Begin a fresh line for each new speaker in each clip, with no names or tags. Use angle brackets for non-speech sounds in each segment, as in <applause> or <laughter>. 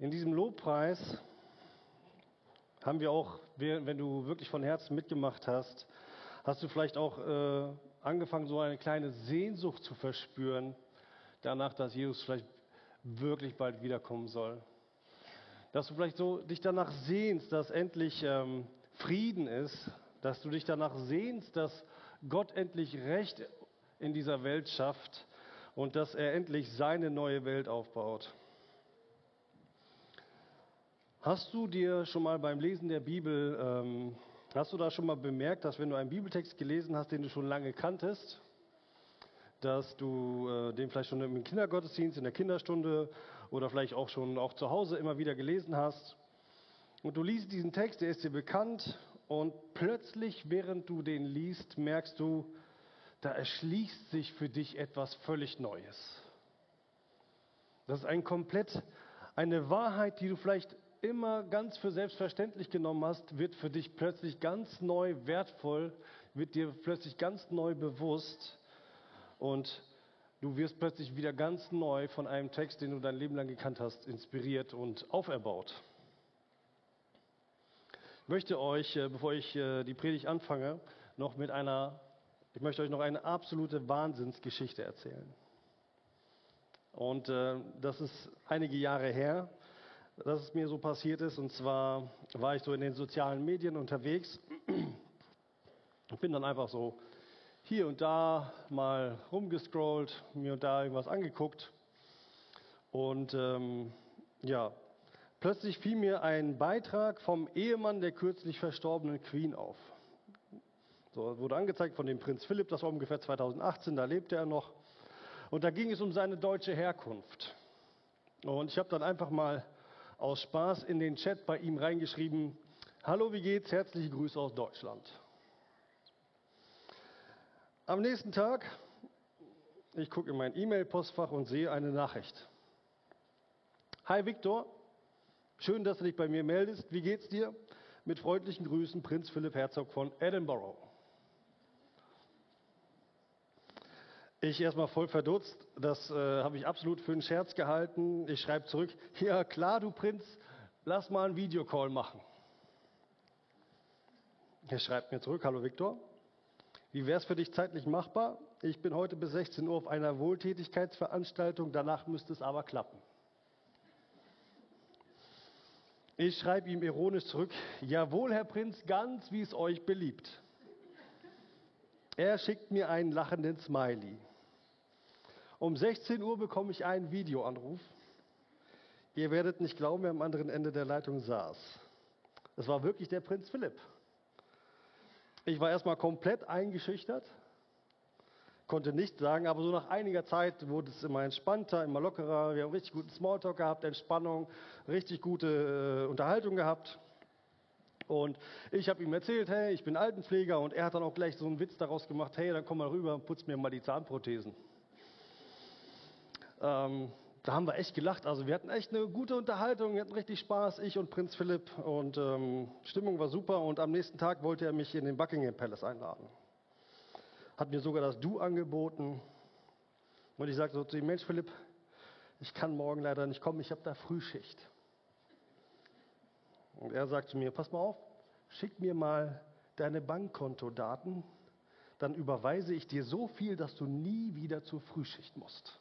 In diesem Lobpreis haben wir auch, wenn du wirklich von Herzen mitgemacht hast, hast du vielleicht auch äh, angefangen, so eine kleine Sehnsucht zu verspüren, danach, dass Jesus vielleicht wirklich bald wiederkommen soll. Dass du vielleicht so dich danach sehnst, dass endlich ähm, Frieden ist, dass du dich danach sehnst, dass Gott endlich Recht in dieser Welt schafft und dass er endlich seine neue Welt aufbaut. Hast du dir schon mal beim Lesen der Bibel, ähm, hast du da schon mal bemerkt, dass wenn du einen Bibeltext gelesen hast, den du schon lange kanntest, dass du äh, den vielleicht schon im Kindergottesdienst, in der Kinderstunde oder vielleicht auch schon auch zu Hause immer wieder gelesen hast und du liest diesen Text, der ist dir bekannt und plötzlich, während du den liest, merkst du, da erschließt sich für dich etwas völlig Neues. Das ist ein komplett eine Wahrheit, die du vielleicht immer ganz für selbstverständlich genommen hast, wird für dich plötzlich ganz neu wertvoll, wird dir plötzlich ganz neu bewusst und du wirst plötzlich wieder ganz neu von einem Text, den du dein Leben lang gekannt hast, inspiriert und auferbaut. Ich möchte euch, äh, bevor ich äh, die Predigt anfange, noch mit einer, ich möchte euch noch eine absolute Wahnsinnsgeschichte erzählen. Und äh, das ist einige Jahre her dass es mir so passiert ist. Und zwar war ich so in den sozialen Medien unterwegs und bin dann einfach so hier und da mal rumgescrollt, mir und da irgendwas angeguckt. Und ähm, ja, plötzlich fiel mir ein Beitrag vom Ehemann der kürzlich verstorbenen Queen auf. So, wurde angezeigt von dem Prinz Philipp, das war ungefähr 2018, da lebte er noch. Und da ging es um seine deutsche Herkunft. Und ich habe dann einfach mal aus Spaß in den Chat bei ihm reingeschrieben, Hallo, wie geht's? Herzliche Grüße aus Deutschland. Am nächsten Tag, ich gucke in mein E-Mail-Postfach und sehe eine Nachricht. Hi Viktor, schön, dass du dich bei mir meldest. Wie geht's dir? Mit freundlichen Grüßen, Prinz Philipp Herzog von Edinburgh. Ich erstmal voll verdutzt. Das äh, habe ich absolut für einen Scherz gehalten. Ich schreibe zurück: <laughs> Ja, klar, du Prinz, lass mal einen Videocall machen. Er schreibt mir zurück: Hallo Viktor, wie wäre es für dich zeitlich machbar? Ich bin heute bis 16 Uhr auf einer Wohltätigkeitsveranstaltung, danach müsste es aber klappen. Ich schreibe ihm ironisch zurück: Jawohl, Herr Prinz, ganz wie es euch beliebt. Er schickt mir einen lachenden Smiley. Um 16 Uhr bekomme ich einen Videoanruf. Ihr werdet nicht glauben, wer am anderen Ende der Leitung saß. Es war wirklich der Prinz Philipp. Ich war erstmal komplett eingeschüchtert, konnte nichts sagen, aber so nach einiger Zeit wurde es immer entspannter, immer lockerer. Wir haben richtig guten Smalltalk gehabt, Entspannung, richtig gute äh, Unterhaltung gehabt. Und ich habe ihm erzählt, hey, ich bin Altenpfleger und er hat dann auch gleich so einen Witz daraus gemacht, hey, dann komm mal rüber und putz mir mal die Zahnprothesen. Ähm, da haben wir echt gelacht. Also wir hatten echt eine gute Unterhaltung, wir hatten richtig Spaß, ich und Prinz Philipp. Und ähm, Stimmung war super. Und am nächsten Tag wollte er mich in den Buckingham Palace einladen. Hat mir sogar das Du angeboten. Und ich sagte so zu ihm, Mensch Philipp, ich kann morgen leider nicht kommen, ich habe da Frühschicht. Und er sagt zu mir, pass mal auf, schick mir mal deine Bankkontodaten, dann überweise ich dir so viel, dass du nie wieder zur Frühschicht musst.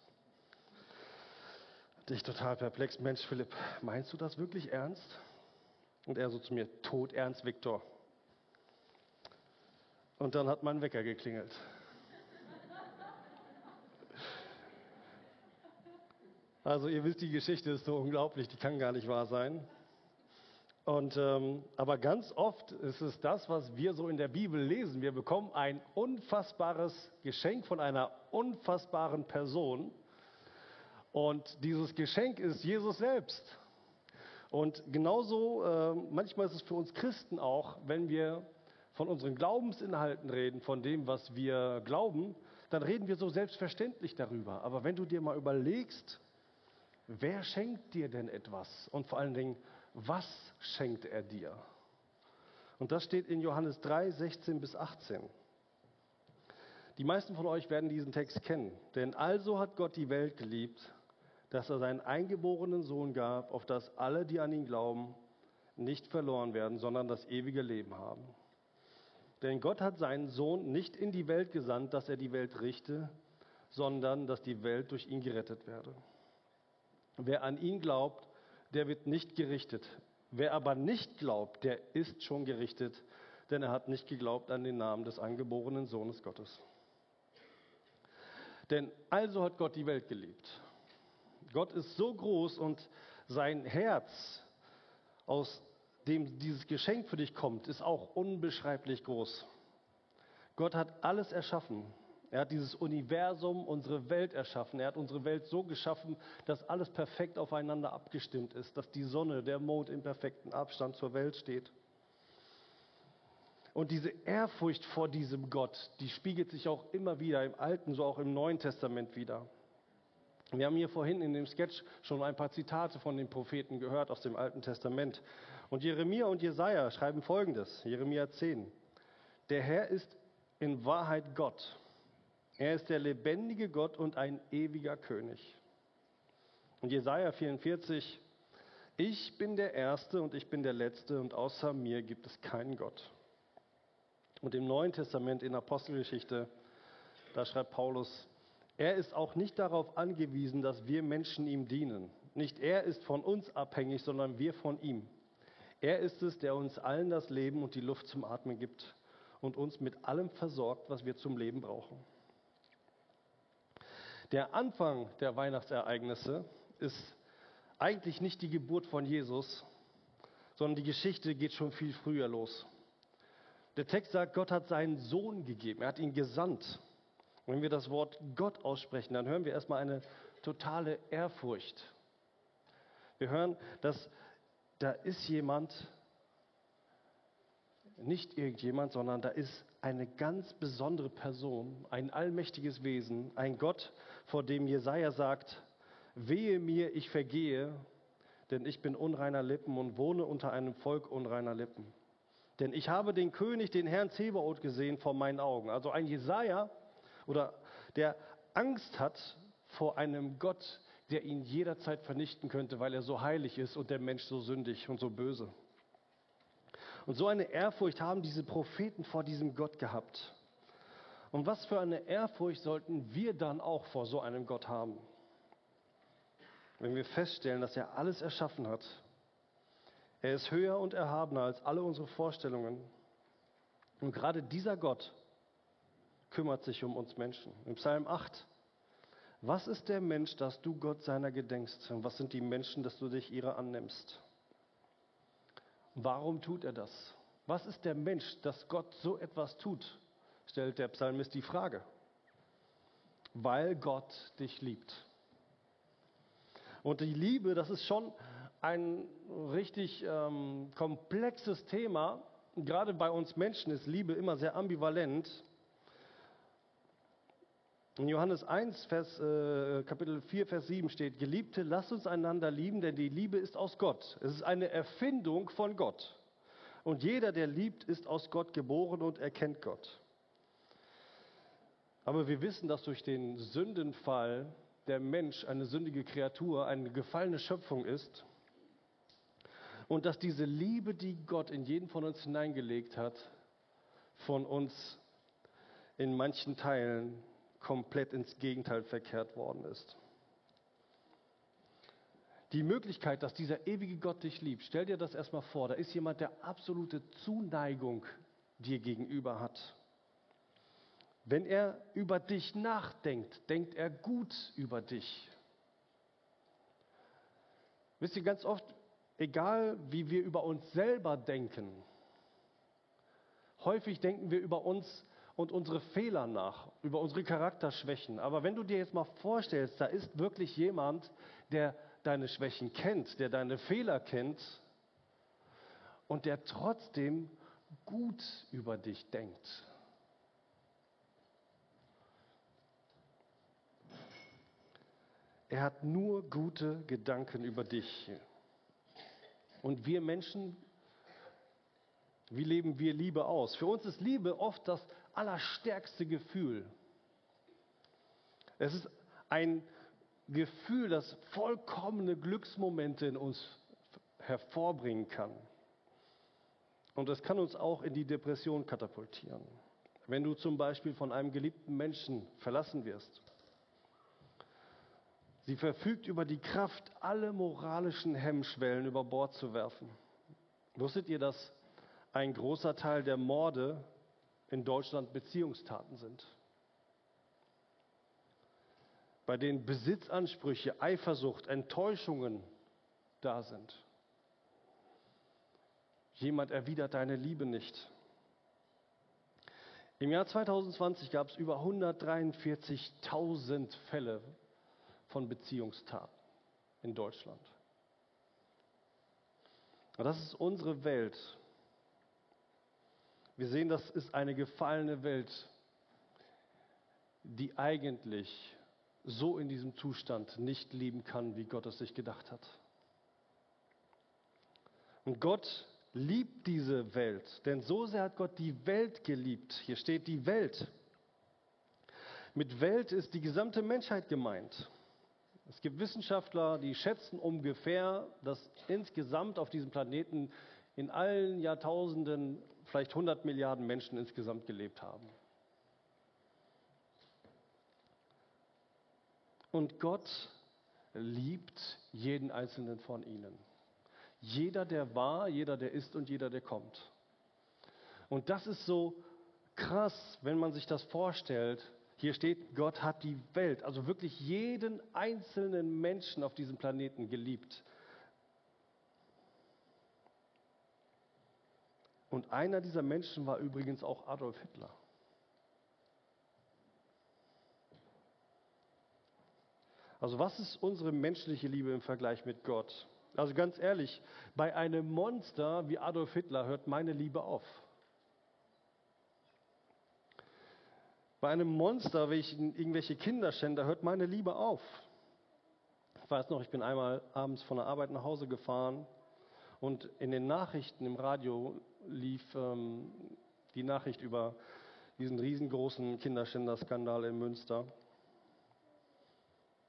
Dich total perplex. Mensch, Philipp, meinst du das wirklich ernst? Und er so zu mir, tot ernst, Viktor. Und dann hat mein Wecker geklingelt. Also ihr wisst, die Geschichte ist so unglaublich, die kann gar nicht wahr sein. Und, ähm, aber ganz oft ist es das, was wir so in der Bibel lesen. Wir bekommen ein unfassbares Geschenk von einer unfassbaren Person und dieses Geschenk ist Jesus selbst. Und genauso, äh, manchmal ist es für uns Christen auch, wenn wir von unseren Glaubensinhalten reden, von dem, was wir glauben, dann reden wir so selbstverständlich darüber. Aber wenn du dir mal überlegst, wer schenkt dir denn etwas? Und vor allen Dingen, was schenkt er dir? Und das steht in Johannes 3, 16 bis 18. Die meisten von euch werden diesen Text kennen. Denn also hat Gott die Welt geliebt, dass er seinen eingeborenen Sohn gab, auf dass alle, die an ihn glauben, nicht verloren werden, sondern das ewige Leben haben. Denn Gott hat seinen Sohn nicht in die Welt gesandt, dass er die Welt richte, sondern dass die Welt durch ihn gerettet werde. Wer an ihn glaubt, der wird nicht gerichtet. Wer aber nicht glaubt, der ist schon gerichtet, denn er hat nicht geglaubt an den Namen des angeborenen Sohnes Gottes. Denn also hat Gott die Welt geliebt. Gott ist so groß und sein Herz, aus dem dieses Geschenk für dich kommt, ist auch unbeschreiblich groß. Gott hat alles erschaffen. Er hat dieses Universum, unsere Welt erschaffen. Er hat unsere Welt so geschaffen, dass alles perfekt aufeinander abgestimmt ist, dass die Sonne, der Mond im perfekten Abstand zur Welt steht. Und diese Ehrfurcht vor diesem Gott, die spiegelt sich auch immer wieder im Alten, so auch im Neuen Testament wieder. Wir haben hier vorhin in dem Sketch schon ein paar Zitate von den Propheten gehört aus dem Alten Testament. Und Jeremia und Jesaja schreiben folgendes: Jeremia 10. Der Herr ist in Wahrheit Gott er ist der lebendige Gott und ein ewiger König. Und Jesaja 44, ich bin der Erste und ich bin der Letzte und außer mir gibt es keinen Gott. Und im Neuen Testament in Apostelgeschichte, da schreibt Paulus, er ist auch nicht darauf angewiesen, dass wir Menschen ihm dienen. Nicht er ist von uns abhängig, sondern wir von ihm. Er ist es, der uns allen das Leben und die Luft zum Atmen gibt und uns mit allem versorgt, was wir zum Leben brauchen. Der Anfang der Weihnachtsereignisse ist eigentlich nicht die Geburt von Jesus, sondern die Geschichte geht schon viel früher los. Der Text sagt, Gott hat seinen Sohn gegeben, er hat ihn gesandt. Wenn wir das Wort Gott aussprechen, dann hören wir erstmal eine totale Ehrfurcht. Wir hören, dass da ist jemand, nicht irgendjemand, sondern da ist eine ganz besondere Person, ein allmächtiges Wesen, ein Gott, vor dem Jesaja sagt: Wehe mir, ich vergehe, denn ich bin unreiner Lippen und wohne unter einem Volk unreiner Lippen. Denn ich habe den König, den Herrn Zebaoth gesehen vor meinen Augen. Also ein Jesaja, oder der Angst hat vor einem Gott, der ihn jederzeit vernichten könnte, weil er so heilig ist und der Mensch so sündig und so böse. Und so eine Ehrfurcht haben diese Propheten vor diesem Gott gehabt. Und was für eine Ehrfurcht sollten wir dann auch vor so einem Gott haben? Wenn wir feststellen, dass er alles erschaffen hat. Er ist höher und erhabener als alle unsere Vorstellungen. Und gerade dieser Gott kümmert sich um uns Menschen. Im Psalm 8. Was ist der Mensch, dass du Gott seiner gedenkst? Und was sind die Menschen, dass du dich ihrer annimmst? Warum tut er das? Was ist der Mensch, dass Gott so etwas tut? stellt der Psalmist die Frage. Weil Gott dich liebt. Und die Liebe, das ist schon ein richtig ähm, komplexes Thema. Gerade bei uns Menschen ist Liebe immer sehr ambivalent. In Johannes 1, Vers, äh, Kapitel 4, Vers 7 steht, Geliebte, lasst uns einander lieben, denn die Liebe ist aus Gott. Es ist eine Erfindung von Gott. Und jeder, der liebt, ist aus Gott geboren und erkennt Gott. Aber wir wissen, dass durch den Sündenfall der Mensch eine sündige Kreatur, eine gefallene Schöpfung ist. Und dass diese Liebe, die Gott in jeden von uns hineingelegt hat, von uns in manchen Teilen komplett ins Gegenteil verkehrt worden ist. Die Möglichkeit, dass dieser ewige Gott dich liebt, stell dir das erstmal vor, da ist jemand, der absolute Zuneigung dir gegenüber hat. Wenn er über dich nachdenkt, denkt er gut über dich. Wisst ihr, ganz oft, egal wie wir über uns selber denken, häufig denken wir über uns und unsere Fehler nach, über unsere Charakterschwächen. Aber wenn du dir jetzt mal vorstellst, da ist wirklich jemand, der deine Schwächen kennt, der deine Fehler kennt und der trotzdem gut über dich denkt. Er hat nur gute Gedanken über dich. Und wir Menschen, wie leben wir Liebe aus? Für uns ist Liebe oft das allerstärkste Gefühl. Es ist ein Gefühl, das vollkommene Glücksmomente in uns hervorbringen kann. Und es kann uns auch in die Depression katapultieren. Wenn du zum Beispiel von einem geliebten Menschen verlassen wirst. Sie verfügt über die Kraft, alle moralischen Hemmschwellen über Bord zu werfen. Wusstet ihr, dass ein großer Teil der Morde in Deutschland Beziehungstaten sind? Bei denen Besitzansprüche, Eifersucht, Enttäuschungen da sind. Jemand erwidert deine Liebe nicht. Im Jahr 2020 gab es über 143.000 Fälle von Beziehungstaten in Deutschland. Das ist unsere Welt. Wir sehen, das ist eine gefallene Welt, die eigentlich so in diesem Zustand nicht leben kann, wie Gott es sich gedacht hat. Und Gott liebt diese Welt, denn so sehr hat Gott die Welt geliebt. Hier steht die Welt. Mit Welt ist die gesamte Menschheit gemeint. Es gibt Wissenschaftler, die schätzen ungefähr, dass insgesamt auf diesem Planeten in allen Jahrtausenden vielleicht 100 Milliarden Menschen insgesamt gelebt haben. Und Gott liebt jeden einzelnen von ihnen. Jeder, der war, jeder, der ist und jeder, der kommt. Und das ist so krass, wenn man sich das vorstellt. Hier steht, Gott hat die Welt, also wirklich jeden einzelnen Menschen auf diesem Planeten geliebt. Und einer dieser Menschen war übrigens auch Adolf Hitler. Also was ist unsere menschliche Liebe im Vergleich mit Gott? Also ganz ehrlich, bei einem Monster wie Adolf Hitler hört meine Liebe auf. Bei einem Monster, ich irgendwelche Kinderschänder, hört meine Liebe auf. Ich weiß noch, ich bin einmal abends von der Arbeit nach Hause gefahren und in den Nachrichten im Radio lief ähm, die Nachricht über diesen riesengroßen Kinderschänderskandal in Münster.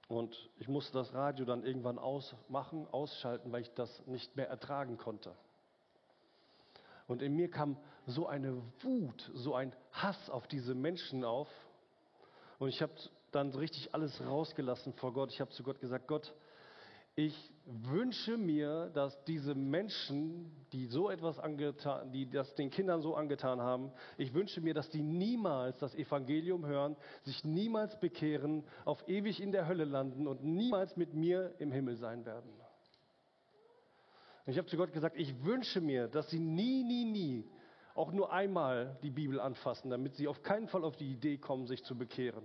Und ich musste das Radio dann irgendwann ausmachen, ausschalten, weil ich das nicht mehr ertragen konnte. Und in mir kam so eine Wut, so ein Hass auf diese Menschen auf. Und ich habe dann richtig alles rausgelassen vor Gott. Ich habe zu Gott gesagt, Gott, ich wünsche mir, dass diese Menschen, die so etwas angetan, die das den Kindern so angetan haben, ich wünsche mir, dass die niemals das Evangelium hören, sich niemals bekehren, auf ewig in der Hölle landen und niemals mit mir im Himmel sein werden. Und ich habe zu Gott gesagt, ich wünsche mir, dass sie nie, nie, nie auch nur einmal die Bibel anfassen, damit sie auf keinen Fall auf die Idee kommen, sich zu bekehren.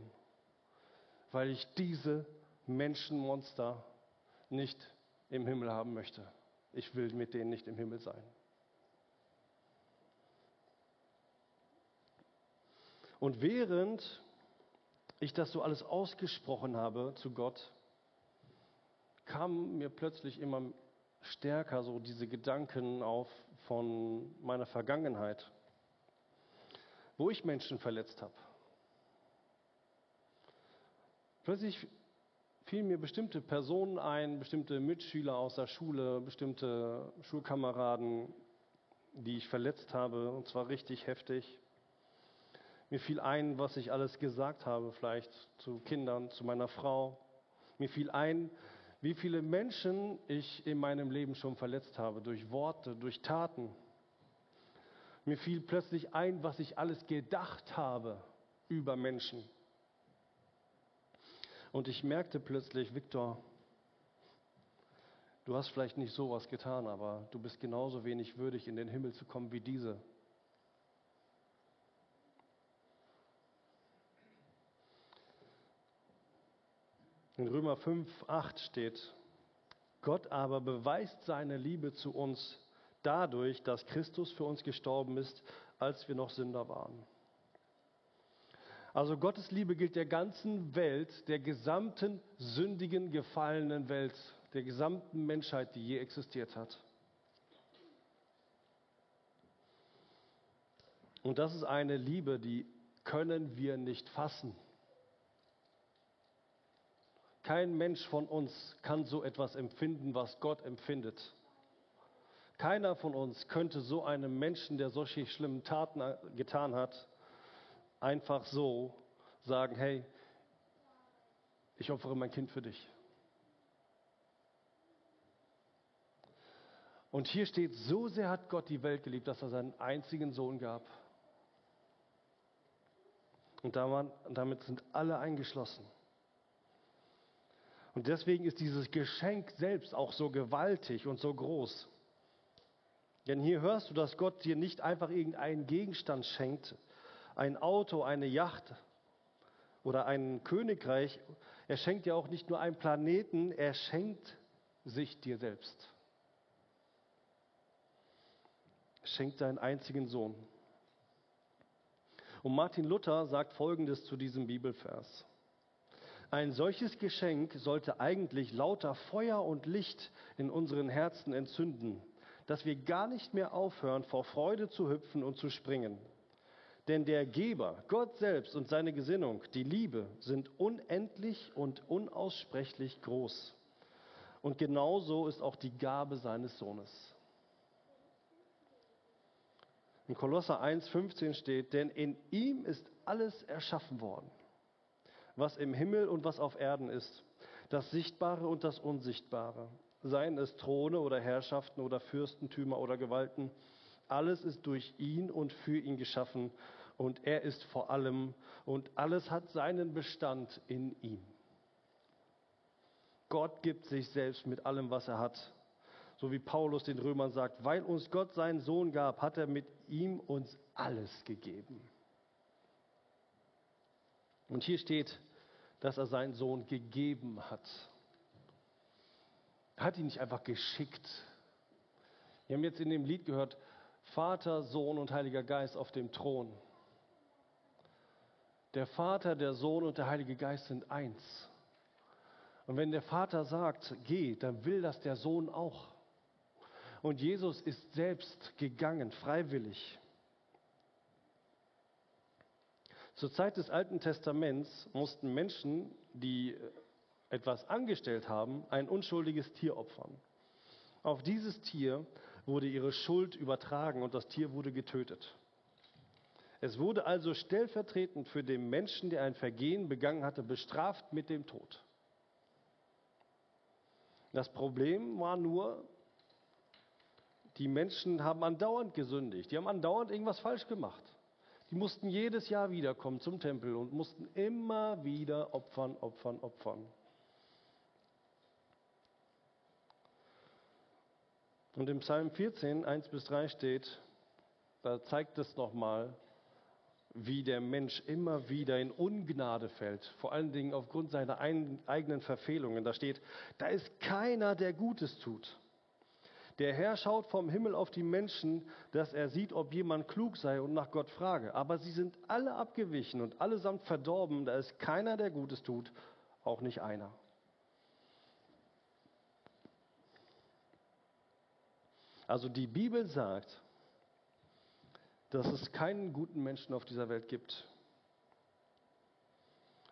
Weil ich diese Menschenmonster nicht im Himmel haben möchte. Ich will mit denen nicht im Himmel sein. Und während ich das so alles ausgesprochen habe zu Gott, kamen mir plötzlich immer stärker so diese Gedanken auf von meiner Vergangenheit, wo ich Menschen verletzt habe. Plötzlich fielen mir bestimmte Personen ein, bestimmte Mitschüler aus der Schule, bestimmte Schulkameraden, die ich verletzt habe, und zwar richtig heftig. Mir fiel ein, was ich alles gesagt habe, vielleicht zu Kindern, zu meiner Frau. Mir fiel ein, wie viele Menschen ich in meinem Leben schon verletzt habe, durch Worte, durch Taten. Mir fiel plötzlich ein, was ich alles gedacht habe über Menschen. Und ich merkte plötzlich, Viktor, du hast vielleicht nicht sowas getan, aber du bist genauso wenig würdig, in den Himmel zu kommen wie diese. In Römer 5, 8 steht, Gott aber beweist seine Liebe zu uns dadurch, dass Christus für uns gestorben ist, als wir noch Sünder waren. Also Gottes Liebe gilt der ganzen Welt, der gesamten sündigen, gefallenen Welt, der gesamten Menschheit, die je existiert hat. Und das ist eine Liebe, die können wir nicht fassen. Kein Mensch von uns kann so etwas empfinden, was Gott empfindet. Keiner von uns könnte so einem Menschen, der solche schlimmen Taten getan hat, einfach so sagen, hey, ich opfere mein Kind für dich. Und hier steht, so sehr hat Gott die Welt geliebt, dass er seinen einzigen Sohn gab. Und damit sind alle eingeschlossen. Und deswegen ist dieses Geschenk selbst auch so gewaltig und so groß. Denn hier hörst du, dass Gott dir nicht einfach irgendeinen Gegenstand schenkt, ein Auto, eine Yacht oder ein Königreich. Er schenkt dir auch nicht nur einen Planeten, er schenkt sich dir selbst. Er schenkt seinen einzigen Sohn. Und Martin Luther sagt Folgendes zu diesem Bibelvers. Ein solches Geschenk sollte eigentlich lauter Feuer und Licht in unseren Herzen entzünden, dass wir gar nicht mehr aufhören, vor Freude zu hüpfen und zu springen. Denn der Geber, Gott selbst und seine Gesinnung, die Liebe, sind unendlich und unaussprechlich groß. Und genauso ist auch die Gabe seines Sohnes. In Kolosser 1,15 steht, denn in ihm ist alles erschaffen worden, was im Himmel und was auf Erden ist, das Sichtbare und das Unsichtbare seien es Throne oder Herrschaften oder Fürstentümer oder Gewalten. Alles ist durch ihn und für ihn geschaffen und er ist vor allem und alles hat seinen Bestand in ihm. Gott gibt sich selbst mit allem, was er hat. So wie Paulus den Römern sagt, weil uns Gott seinen Sohn gab, hat er mit ihm uns alles gegeben. Und hier steht, dass er seinen Sohn gegeben hat. Er hat ihn nicht einfach geschickt. Wir haben jetzt in dem Lied gehört, Vater, Sohn und Heiliger Geist auf dem Thron. Der Vater, der Sohn und der Heilige Geist sind eins. Und wenn der Vater sagt, geh, dann will das der Sohn auch. Und Jesus ist selbst gegangen, freiwillig. Zur Zeit des Alten Testaments mussten Menschen, die etwas angestellt haben, ein unschuldiges Tier opfern. Auf dieses Tier wurde ihre Schuld übertragen und das Tier wurde getötet. Es wurde also stellvertretend für den Menschen, der ein Vergehen begangen hatte, bestraft mit dem Tod. Das Problem war nur, die Menschen haben andauernd gesündigt, die haben andauernd irgendwas falsch gemacht. Die mussten jedes Jahr wiederkommen zum Tempel und mussten immer wieder opfern, opfern, opfern. Und im Psalm 14, 1 bis 3 steht, da zeigt es nochmal, wie der Mensch immer wieder in Ungnade fällt, vor allen Dingen aufgrund seiner eigenen Verfehlungen. Da steht, da ist keiner, der Gutes tut. Der Herr schaut vom Himmel auf die Menschen, dass er sieht, ob jemand klug sei und nach Gott frage. Aber sie sind alle abgewichen und allesamt verdorben. Da ist keiner, der Gutes tut, auch nicht einer. Also die Bibel sagt, dass es keinen guten Menschen auf dieser Welt gibt.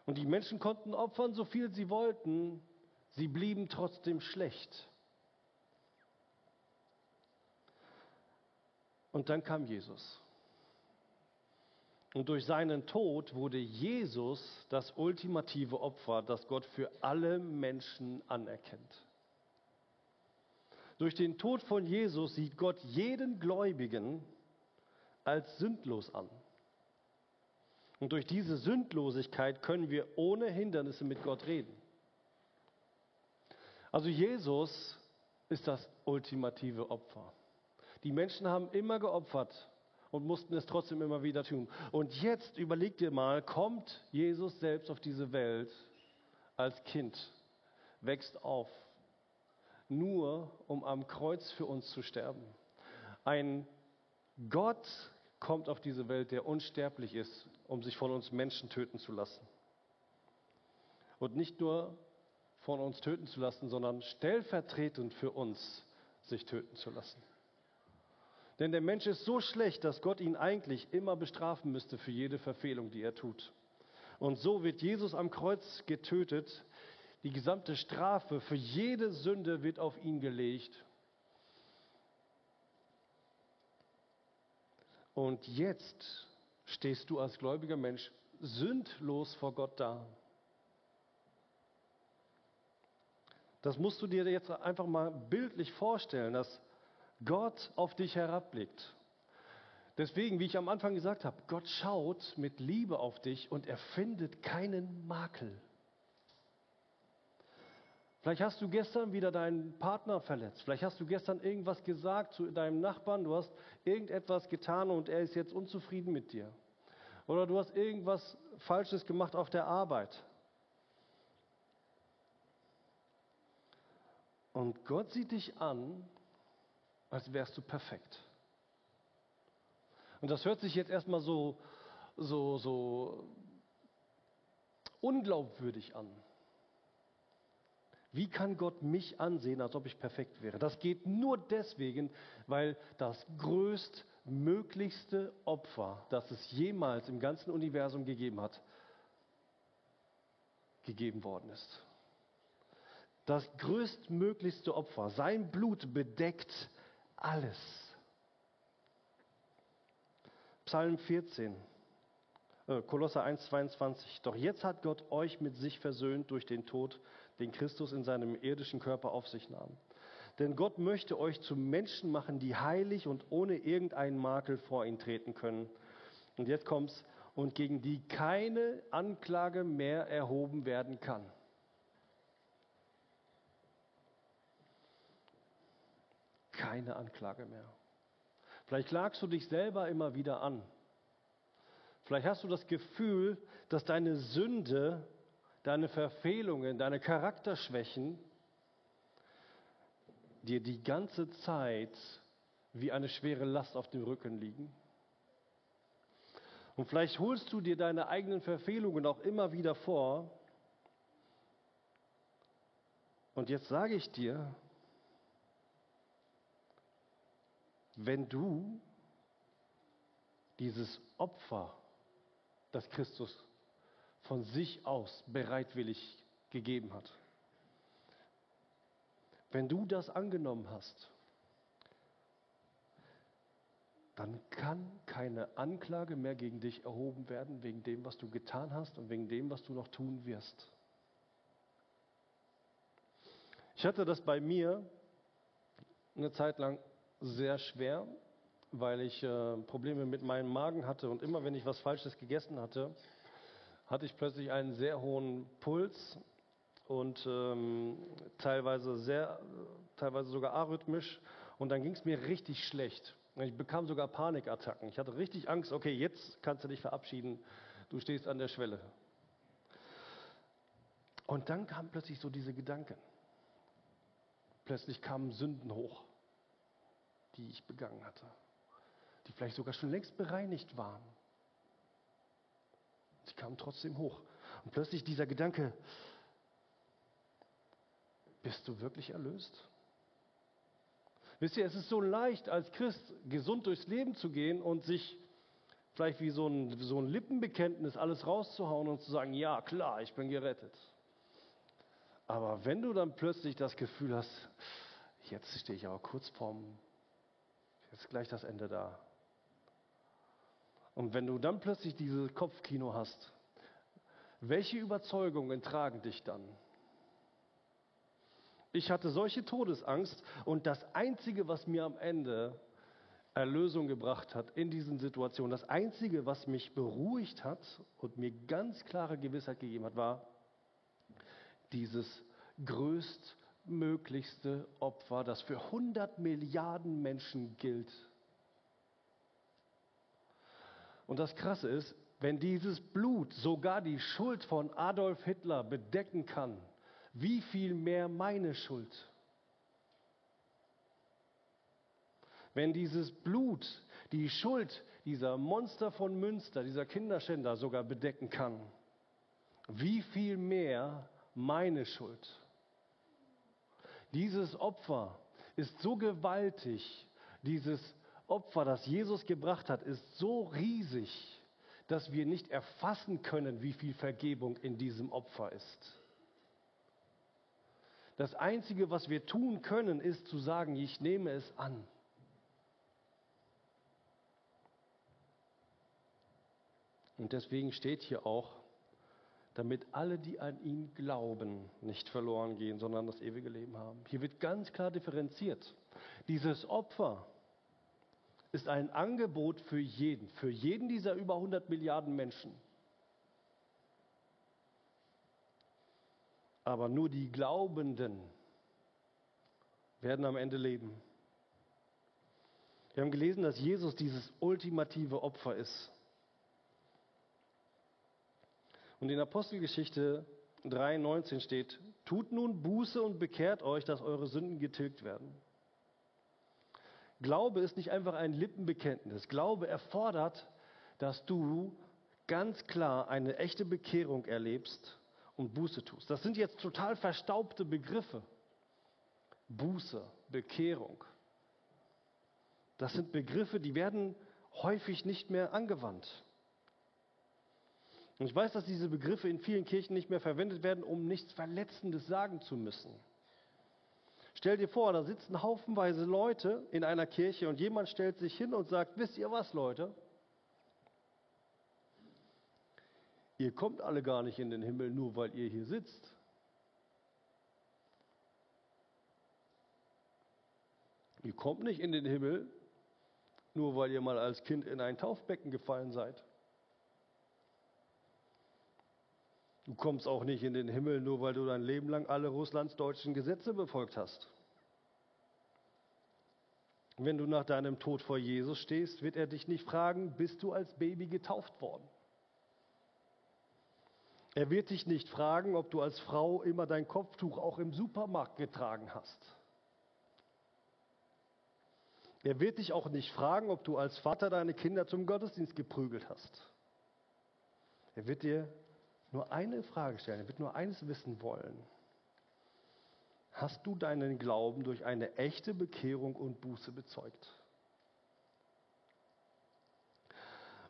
Und die Menschen konnten opfern, so viel sie wollten, sie blieben trotzdem schlecht. Und dann kam Jesus. Und durch seinen Tod wurde Jesus das ultimative Opfer, das Gott für alle Menschen anerkennt. Durch den Tod von Jesus sieht Gott jeden Gläubigen als sündlos an. Und durch diese Sündlosigkeit können wir ohne Hindernisse mit Gott reden. Also Jesus ist das ultimative Opfer. Die Menschen haben immer geopfert und mussten es trotzdem immer wieder tun. Und jetzt überleg dir mal, kommt Jesus selbst auf diese Welt als Kind, wächst auf, nur um am Kreuz für uns zu sterben. Ein Gott kommt auf diese Welt, der unsterblich ist, um sich von uns Menschen töten zu lassen. Und nicht nur von uns töten zu lassen, sondern stellvertretend für uns sich töten zu lassen. Denn der Mensch ist so schlecht, dass Gott ihn eigentlich immer bestrafen müsste für jede Verfehlung, die er tut. Und so wird Jesus am Kreuz getötet, Die gesamte Strafe für jede Sünde wird auf ihn gelegt. Und jetzt stehst du als gläubiger Mensch sündlos vor Gott da. Das musst du dir jetzt einfach mal bildlich vorstellen, dass Gott auf dich herabblickt. Deswegen, wie ich am Anfang gesagt habe, Gott schaut mit Liebe auf dich und er findet keinen Makel. Vielleicht hast du gestern wieder deinen Partner verletzt. Vielleicht hast du gestern irgendwas gesagt zu deinem Nachbarn. Du hast irgendetwas getan und er ist jetzt unzufrieden mit dir. Oder du hast irgendwas Falsches gemacht auf der Arbeit. Und Gott sieht dich an, als wärst du perfekt. Und das hört sich jetzt erstmal so, so, so unglaubwürdig an. Wie kann Gott mich ansehen, als ob ich perfekt wäre? Das geht nur deswegen, weil das größtmöglichste Opfer, das es jemals im ganzen Universum gegeben hat, gegeben worden ist. Das größtmöglichste Opfer, sein Blut bedeckt alles. Psalm 14, äh, Kolosser 1, 22. Doch jetzt hat Gott euch mit sich versöhnt durch den Tod, den Christus in seinem irdischen Körper auf sich nahm. Denn Gott möchte euch zu Menschen machen, die heilig und ohne irgendeinen Makel vor ihn treten können. Und jetzt kommt's, und gegen die keine Anklage mehr erhoben werden kann. Keine Anklage mehr. Vielleicht klagst du dich selber immer wieder an. Vielleicht hast du das Gefühl, dass deine Sünde, deine Verfehlungen, deine Charakterschwächen dir die ganze Zeit wie eine schwere Last auf dem Rücken liegen. Und vielleicht holst du dir deine eigenen Verfehlungen auch immer wieder vor. Und jetzt sage ich dir, wenn du dieses Opfer, das Christus von sich aus bereitwillig gegeben hat, wenn du das angenommen hast, dann kann keine Anklage mehr gegen dich erhoben werden wegen dem, was du getan hast und wegen dem, was du noch tun wirst. Ich hatte das bei mir eine Zeit lang sehr schwer, weil ich äh, Probleme mit meinem Magen hatte und immer wenn ich was Falsches gegessen hatte, hatte ich plötzlich einen sehr hohen Puls und ähm, teilweise sehr, teilweise sogar arrhythmisch und dann ging es mir richtig schlecht. Ich bekam sogar Panikattacken. Ich hatte richtig Angst, okay, jetzt kannst du dich verabschieden, du stehst an der Schwelle. Und dann kamen plötzlich so diese Gedanken. Plötzlich kamen Sünden hoch die ich begangen hatte, die vielleicht sogar schon längst bereinigt waren. Sie kamen trotzdem hoch. Und plötzlich dieser Gedanke, bist du wirklich erlöst? Wisst ihr, es ist so leicht, als Christ gesund durchs Leben zu gehen und sich vielleicht wie so ein, so ein Lippenbekenntnis alles rauszuhauen und zu sagen, ja klar, ich bin gerettet. Aber wenn du dann plötzlich das Gefühl hast, jetzt stehe ich aber kurz vorm ist gleich das Ende da. Und wenn du dann plötzlich dieses Kopfkino hast, welche Überzeugungen tragen dich dann? Ich hatte solche Todesangst und das Einzige, was mir am Ende Erlösung gebracht hat in diesen Situationen, das Einzige, was mich beruhigt hat und mir ganz klare Gewissheit gegeben hat, war dieses größt möglichste Opfer, das für 100 Milliarden Menschen gilt. Und das Krasse ist, wenn dieses Blut sogar die Schuld von Adolf Hitler bedecken kann, wie viel mehr meine Schuld? Wenn dieses Blut die Schuld dieser Monster von Münster, dieser Kinderschänder sogar bedecken kann, wie viel mehr meine Schuld? Dieses Opfer ist so gewaltig, dieses Opfer, das Jesus gebracht hat, ist so riesig, dass wir nicht erfassen können, wie viel Vergebung in diesem Opfer ist. Das Einzige, was wir tun können, ist zu sagen, ich nehme es an. Und deswegen steht hier auch, damit alle, die an ihn glauben, nicht verloren gehen, sondern das ewige Leben haben. Hier wird ganz klar differenziert. Dieses Opfer ist ein Angebot für jeden, für jeden dieser über 100 Milliarden Menschen. Aber nur die Glaubenden werden am Ende leben. Wir haben gelesen, dass Jesus dieses ultimative Opfer ist. Und in Apostelgeschichte 3,19 steht, tut nun Buße und bekehrt euch, dass eure Sünden getilgt werden. Glaube ist nicht einfach ein Lippenbekenntnis. Glaube erfordert, dass du ganz klar eine echte Bekehrung erlebst und Buße tust. Das sind jetzt total verstaubte Begriffe. Buße, Bekehrung. Das sind Begriffe, die werden häufig nicht mehr angewandt. Und ich weiß, dass diese Begriffe in vielen Kirchen nicht mehr verwendet werden, um nichts Verletzendes sagen zu müssen. Stell dir vor, da sitzen haufenweise Leute in einer Kirche und jemand stellt sich hin und sagt, wisst ihr was, Leute? Ihr kommt alle gar nicht in den Himmel, nur weil ihr hier sitzt. Ihr kommt nicht in den Himmel, nur weil ihr mal als Kind in ein Taufbecken gefallen seid. Du kommst auch nicht in den Himmel, nur weil du dein Leben lang alle russlandsdeutschen Gesetze befolgt hast. Wenn du nach deinem Tod vor Jesus stehst, wird er dich nicht fragen, bist du als Baby getauft worden? Er wird dich nicht fragen, ob du als Frau immer dein Kopftuch auch im Supermarkt getragen hast. Er wird dich auch nicht fragen, ob du als Vater deine Kinder zum Gottesdienst geprügelt hast. Er wird dir nur eine Frage stellen, er wird nur eines wissen wollen. Hast du deinen Glauben durch eine echte Bekehrung und Buße bezeugt?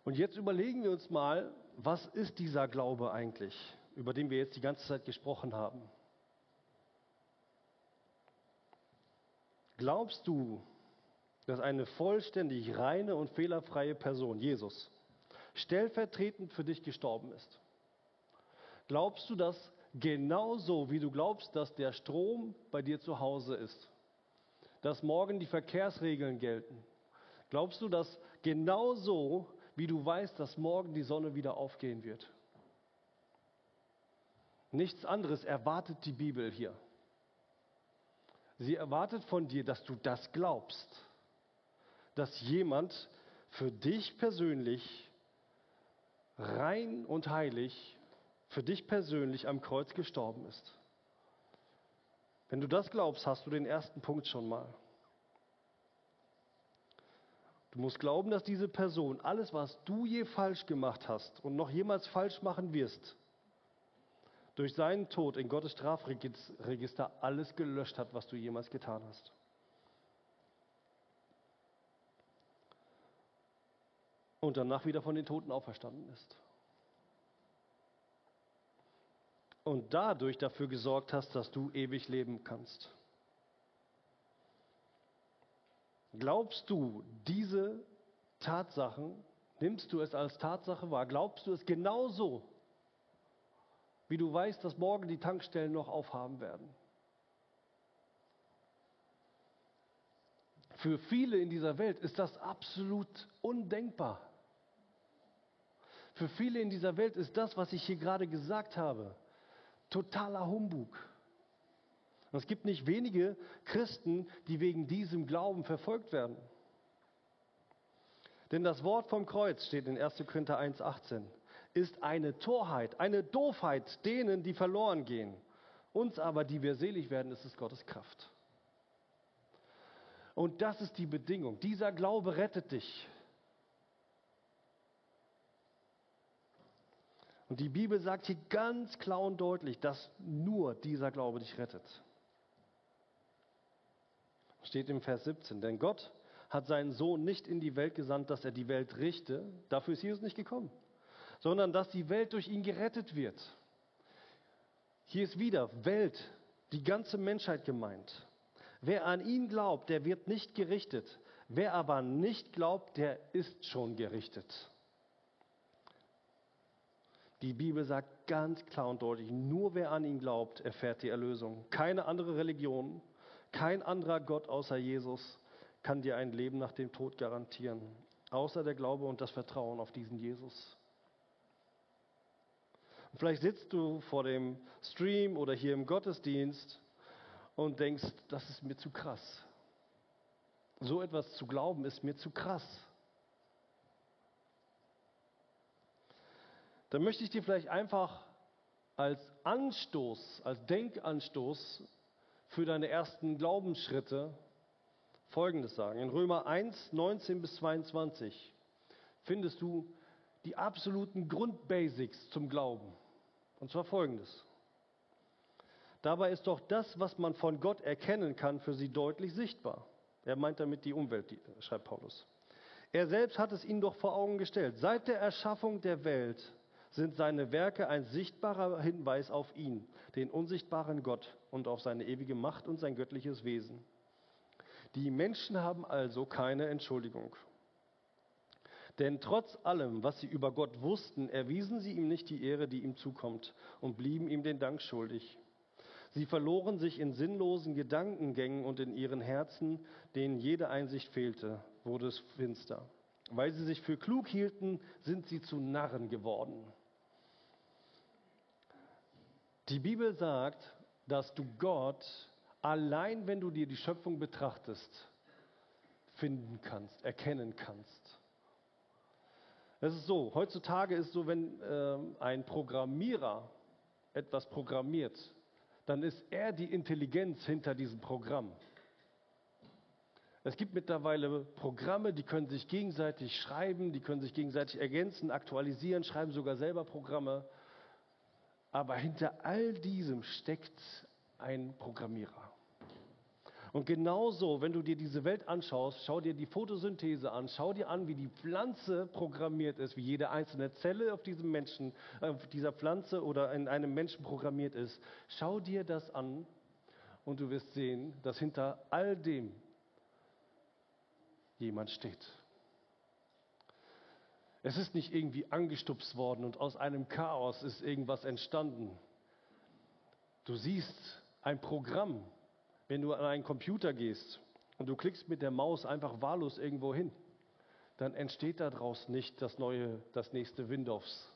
Und jetzt überlegen wir uns mal, was ist dieser Glaube eigentlich, über den wir jetzt die ganze Zeit gesprochen haben? Glaubst du, dass eine vollständig reine und fehlerfreie Person, Jesus, stellvertretend für dich gestorben ist? Glaubst du das genauso, wie du glaubst, dass der Strom bei dir zu Hause ist? Dass morgen die Verkehrsregeln gelten? Glaubst du das genauso, wie du weißt, dass morgen die Sonne wieder aufgehen wird? Nichts anderes erwartet die Bibel hier. Sie erwartet von dir, dass du das glaubst, dass jemand für dich persönlich rein und heilig für dich persönlich am Kreuz gestorben ist. Wenn du das glaubst, hast du den ersten Punkt schon mal. Du musst glauben, dass diese Person alles, was du je falsch gemacht hast und noch jemals falsch machen wirst, durch seinen Tod in Gottes Strafregister alles gelöscht hat, was du jemals getan hast. Und danach wieder von den Toten auferstanden ist. Und dadurch dafür gesorgt hast, dass du ewig leben kannst. Glaubst du diese Tatsachen, nimmst du es als Tatsache wahr? Glaubst du es genauso, wie du weißt, dass morgen die Tankstellen noch aufhaben werden? Für viele in dieser Welt ist das absolut undenkbar. Für viele in dieser Welt ist das, was ich hier gerade gesagt habe, totaler Humbug. Und es gibt nicht wenige Christen, die wegen diesem Glauben verfolgt werden. Denn das Wort vom Kreuz steht in 1. Korinther 1,18, ist eine Torheit, eine Doofheit denen, die verloren gehen. Uns aber, die wir selig werden, ist es Gottes Kraft. Und das ist die Bedingung. Dieser Glaube rettet dich. Und die Bibel sagt hier ganz klar und deutlich, dass nur dieser Glaube dich rettet. Steht im Vers 17, denn Gott hat seinen Sohn nicht in die Welt gesandt, dass er die Welt richte, dafür ist Jesus nicht gekommen, sondern dass die Welt durch ihn gerettet wird. Hier ist wieder Welt, die ganze Menschheit gemeint. Wer an ihn glaubt, der wird nicht gerichtet. Wer aber nicht glaubt, der ist schon gerichtet. Die Bibel sagt ganz klar und deutlich, nur wer an ihn glaubt, erfährt die Erlösung. Keine andere Religion, kein anderer Gott außer Jesus kann dir ein Leben nach dem Tod garantieren, außer der Glaube und das Vertrauen auf diesen Jesus. Und vielleicht sitzt du vor dem Stream oder hier im Gottesdienst und denkst, das ist mir zu krass. So etwas zu glauben ist mir zu krass. Dann möchte ich dir vielleicht einfach als Anstoß, als Denkanstoß für deine ersten Glaubensschritte Folgendes sagen. In Römer 1, 19 bis 22 findest du die absoluten Grundbasics zum Glauben. Und zwar Folgendes. Dabei ist doch das, was man von Gott erkennen kann, für sie deutlich sichtbar. Er meint damit die Umwelt, schreibt Paulus. Er selbst hat es ihnen doch vor Augen gestellt. Seit der Erschaffung der Welt sind seine Werke ein sichtbarer Hinweis auf ihn, den unsichtbaren Gott und auf seine ewige Macht und sein göttliches Wesen. Die Menschen haben also keine Entschuldigung. Denn trotz allem, was sie über Gott wussten, erwiesen sie ihm nicht die Ehre, die ihm zukommt, und blieben ihm den Dank schuldig. Sie verloren sich in sinnlosen Gedankengängen und in ihren Herzen, denen jede Einsicht fehlte, wurde es finster. Weil sie sich für klug hielten, sind sie zu Narren geworden. Die Bibel sagt, dass du Gott allein, wenn du dir die Schöpfung betrachtest, finden kannst, erkennen kannst. Es ist so, heutzutage ist so, wenn äh, ein Programmierer etwas programmiert, dann ist er die Intelligenz hinter diesem Programm. Es gibt mittlerweile Programme, die können sich gegenseitig schreiben, die können sich gegenseitig ergänzen, aktualisieren, schreiben sogar selber Programme. Aber hinter all diesem steckt ein Programmierer. Und genauso, wenn du dir diese Welt anschaust, schau dir die Photosynthese an, schau dir an, wie die Pflanze programmiert ist, wie jede einzelne Zelle auf diesem Menschen, auf dieser Pflanze oder in einem Menschen programmiert ist. Schau dir das an und du wirst sehen, dass hinter all dem jemand steht. Es ist nicht irgendwie angestupst worden und aus einem Chaos ist irgendwas entstanden. Du siehst ein Programm, wenn du an einen Computer gehst und du klickst mit der Maus einfach wahllos irgendwo hin, dann entsteht daraus nicht das neue, das nächste Windows.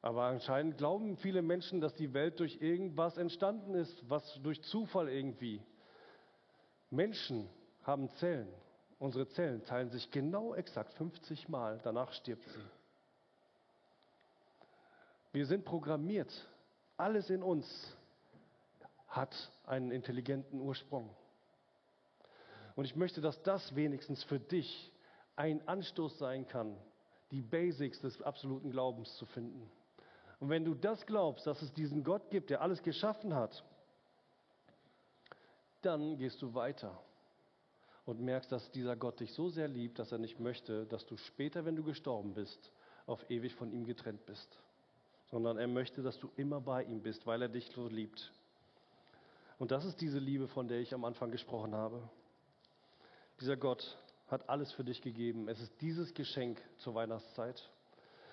Aber anscheinend glauben viele Menschen, dass die Welt durch irgendwas entstanden ist, was durch Zufall irgendwie. Menschen haben Zellen. Unsere Zellen teilen sich genau exakt 50 Mal, danach stirbt sie. Wir sind programmiert. Alles in uns hat einen intelligenten Ursprung. Und ich möchte, dass das wenigstens für dich ein Anstoß sein kann, die Basics des absoluten Glaubens zu finden. Und wenn du das glaubst, dass es diesen Gott gibt, der alles geschaffen hat, dann gehst du weiter und merkst, dass dieser Gott dich so sehr liebt, dass er nicht möchte, dass du später, wenn du gestorben bist, auf ewig von ihm getrennt bist sondern er möchte, dass du immer bei ihm bist, weil er dich so liebt. Und das ist diese Liebe, von der ich am Anfang gesprochen habe. Dieser Gott hat alles für dich gegeben. Es ist dieses Geschenk zur Weihnachtszeit.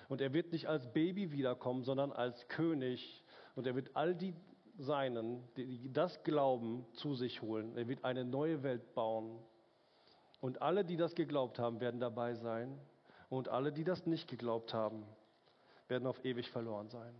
Und er wird nicht als Baby wiederkommen, sondern als König. Und er wird all die Seinen, die das glauben, zu sich holen. Er wird eine neue Welt bauen. Und alle, die das geglaubt haben, werden dabei sein. Und alle, die das nicht geglaubt haben, werden auf ewig verloren sein.